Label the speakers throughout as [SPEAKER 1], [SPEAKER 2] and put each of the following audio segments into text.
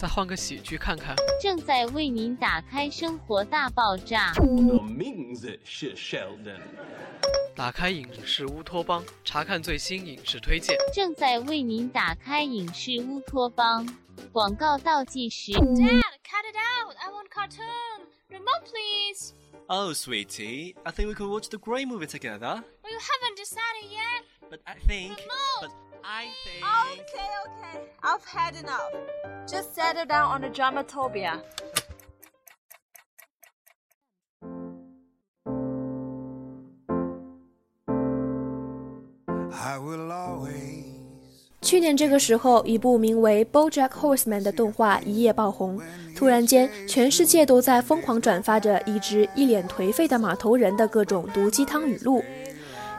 [SPEAKER 1] 再换个喜剧看看。
[SPEAKER 2] 正在为您打开《生活大爆炸》。
[SPEAKER 3] 我名字是 Sheldon。
[SPEAKER 1] 打开影视乌托邦，查看最新影视推荐。
[SPEAKER 2] 正在为您打开影视乌托邦。广告倒计时。
[SPEAKER 4] Dad, cut it out. I want cartoon. Remote, please.
[SPEAKER 5] Oh, sweetie, I think we could watch the Grey movie together.
[SPEAKER 4] Well, you haven't decided yet.
[SPEAKER 5] But I think.
[SPEAKER 4] Remote.
[SPEAKER 5] But I think.
[SPEAKER 6] Okay, okay. I've had enough. Just settle down on the dramatopia.
[SPEAKER 7] 去年这个时候，一部名为《BoJack Horseman》的动画一夜爆红。突然间，全世界都在疯狂转发着一只一脸颓废的马头人的各种毒鸡汤语录。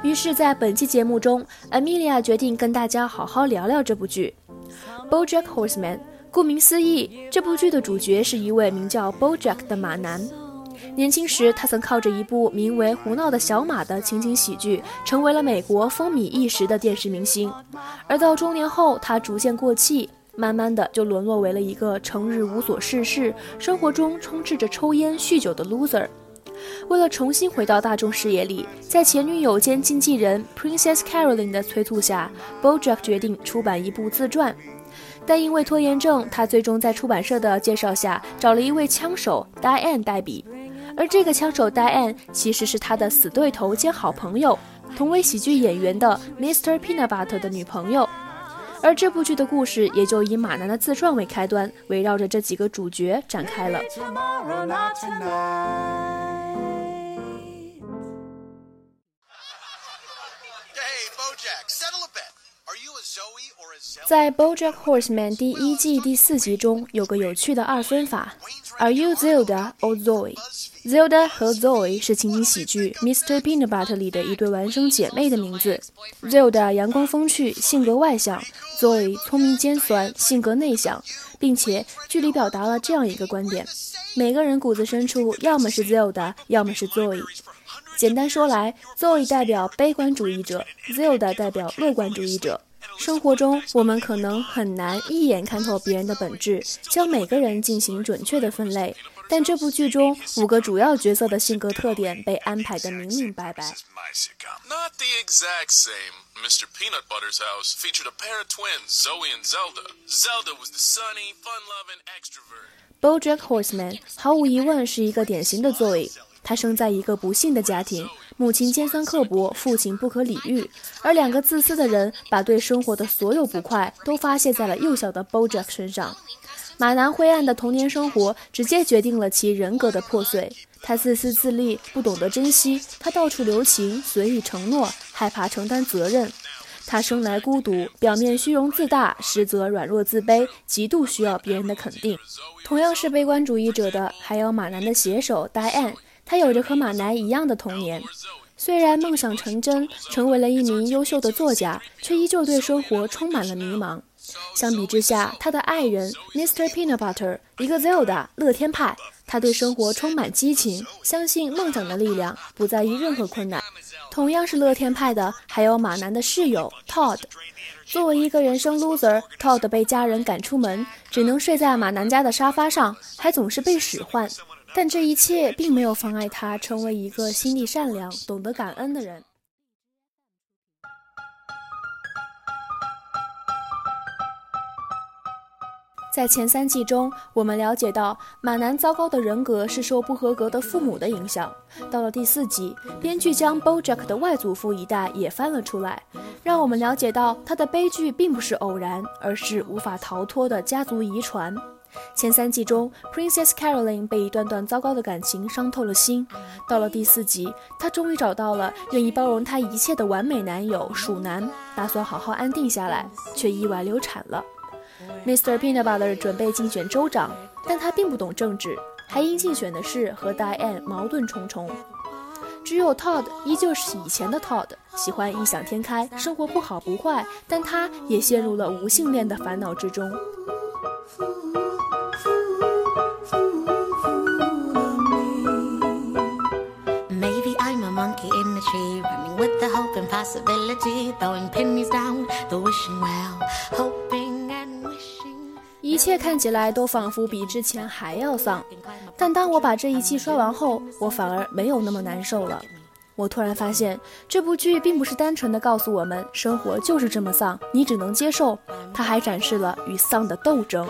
[SPEAKER 7] 于是，在本期节目中，Amelia 决定跟大家好好聊聊这部剧《BoJack Horseman》。顾名思义，这部剧的主角是一位名叫 BoJack 的马男。年轻时，他曾靠着一部名为《胡闹的小马》的情景喜剧，成为了美国风靡一时的电视明星。而到中年后，他逐渐过气，慢慢的就沦落为了一个成日无所事事、生活中充斥着抽烟酗酒的 loser。为了重新回到大众视野里，在前女友兼经纪人 Princess Caroline 的催促下，BoJack 决定出版一部自传。但因为拖延症，他最终在出版社的介绍下，找了一位枪手 Diane 代笔。而这个枪手 Diane 其实是他的死对头兼好朋友，同为喜剧演员的 Mr. Peanut Butter 的女朋友。而这部剧的故事也就以马男的自传为开端，围绕着这几个主角展开了。在《BoJack Horseman》第一季第四集中，有个有趣的二分法：Are you Zelda or Zoe？Zelda 和 Zoe 是情景喜剧《Mr. Peanut Butter》里的一对孪生姐妹的名字。Zelda 阳光风趣，性格外向；Zoe 聪明尖酸，性格内向。并且剧里表达了这样一个观点：每个人骨子深处要么是 Zelda，要么是 Zoe。简单说来，Zoe 代表悲观主义者，Zelda 代表乐观主义者。生活中，我们可能很难一眼看透别人的本质，将每个人进行准确的分类。但这部剧中五个主要角色的性格特点被安排得明明白白。
[SPEAKER 8] Not the exact same. Mr. Peanut Butter's house featured a pair of twins, Zoe and Zelda. Zelda was the sunny, fun-loving extrovert.
[SPEAKER 7] BoJack Horseman 毫无疑问是一个典型的 Zoe。他生在一个不幸的家庭，母亲尖酸刻薄，父亲不可理喻，而两个自私的人把对生活的所有不快都发泄在了幼小的 BoJack 身上。马南灰暗的童年生活直接决定了其人格的破碎。他自私自利，不懂得珍惜，他到处留情，随意承诺，害怕承担责任。他生来孤独，表面虚荣自大，实则软弱自卑，极度需要别人的肯定。同样是悲观主义者的，还有马南的写手 Diane。他有着和马南一样的童年，虽然梦想成真，成为了一名优秀的作家，却依旧对生活充满了迷茫。相比之下，他的爱人 Mr. Peanut Butter，一个 Zelda 乐天派，他对生活充满激情，相信梦想的力量，不在意任何困难。同样是乐天派的，还有马南的室友 Todd。作为一个人生 loser，Todd 被家人赶出门，只能睡在马南家的沙发上，还总是被使唤。但这一切并没有妨碍他成为一个心地善良、懂得感恩的人。在前三季中，我们了解到马南糟糕的人格是受不合格的父母的影响。到了第四集，编剧将 BoJack 的外祖父一代也翻了出来，让我们了解到他的悲剧并不是偶然，而是无法逃脱的家族遗传。前三季中，Princess Caroline 被一段段糟糕的感情伤透了心。到了第四集，她终于找到了愿意包容她一切的完美男友鼠男，打算好好安定下来，却意外流产了。Mr. Peanut Butter 准备竞选州长，但他并不懂政治，还因竞选的事和 Diane 矛盾重重。只有 Todd 依旧是以前的 Todd，喜欢异想天开，生活不好不坏，但他也陷入了无性恋的烦恼之中。一切看起来都仿佛比之前还要丧，但当我把这一期刷完后，我反而没有那么难受了。我突然发现，这部剧并不是单纯的告诉我们生活就是这么丧，你只能接受，它还展示了与丧的斗争。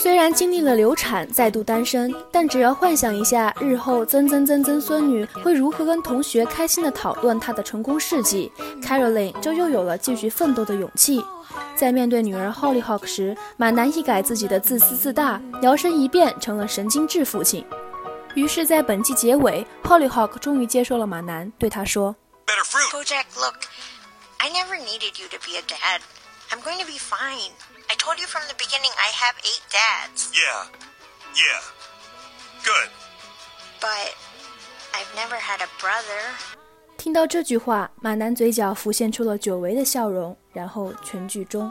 [SPEAKER 7] 虽然经历了流产，再度单身，但只要幻想一下日后曾曾曾曾孙女会如何跟同学开心的讨论她的成功事迹，Caroline 就又有了继续奋斗的勇气。在面对女儿 Hollyhock 时，马南一改自己的自私自大，摇身一变成了神经质父亲。于是，在本季结尾，Hollyhock 终于接受了马南，对他说
[SPEAKER 9] Better fruit.
[SPEAKER 10] Bojack, look, I never needed you to be a dad. I'm going to be fine. I told you from the beginning I have eight dads.
[SPEAKER 9] Yeah. Yeah. Good.
[SPEAKER 10] But I've never had a brother.
[SPEAKER 7] 听到这句话，马南嘴角浮现出了久违的笑容，然后全剧终。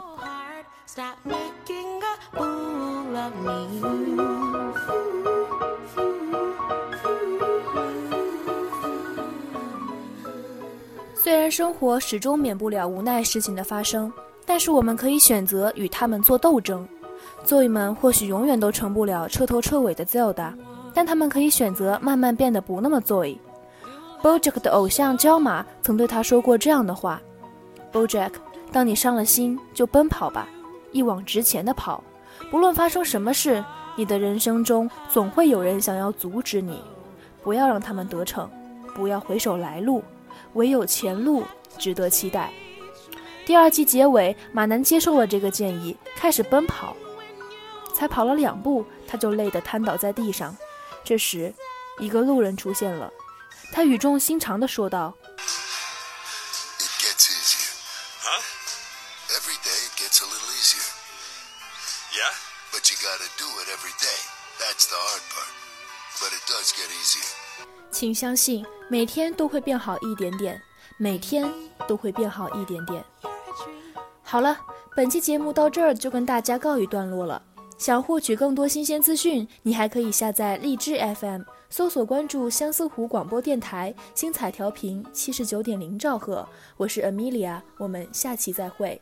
[SPEAKER 7] 虽然生活始终免不了无奈事情的发生，但是我们可以选择与他们做斗争。Zoe 们或许永远都成不了彻头彻尾的 Zelda，但他们可以选择慢慢变得不那么 Zoe。BoJack 的偶像焦马曾对他说过这样的话：“BoJack，当你伤了心，就奔跑吧，一往直前的跑。不论发生什么事，你的人生中总会有人想要阻止你，不要让他们得逞，不要回首来路。”唯有前路值得期待。第二季结尾，马南接受了这个建议，开始奔跑。才跑了两步，他就累得瘫倒在地上。这时，一个路人出现了，他语重心长地说道
[SPEAKER 8] It gets easier.
[SPEAKER 9] Huh?
[SPEAKER 8] Every day it gets a little easier.
[SPEAKER 9] Yeah?
[SPEAKER 8] But you gotta do it every day. That's the hard part. But it does get easier.：“
[SPEAKER 7] 请相信，每天都会变好一点点，每天都会变好一点点。”好了，本期节目到这儿就跟大家告一段落了。想获取更多新鲜资讯，你还可以下载荔枝 FM，搜索关注相思湖广播电台，精彩调频七十九点零兆赫。我是 Amelia，我们下期再会。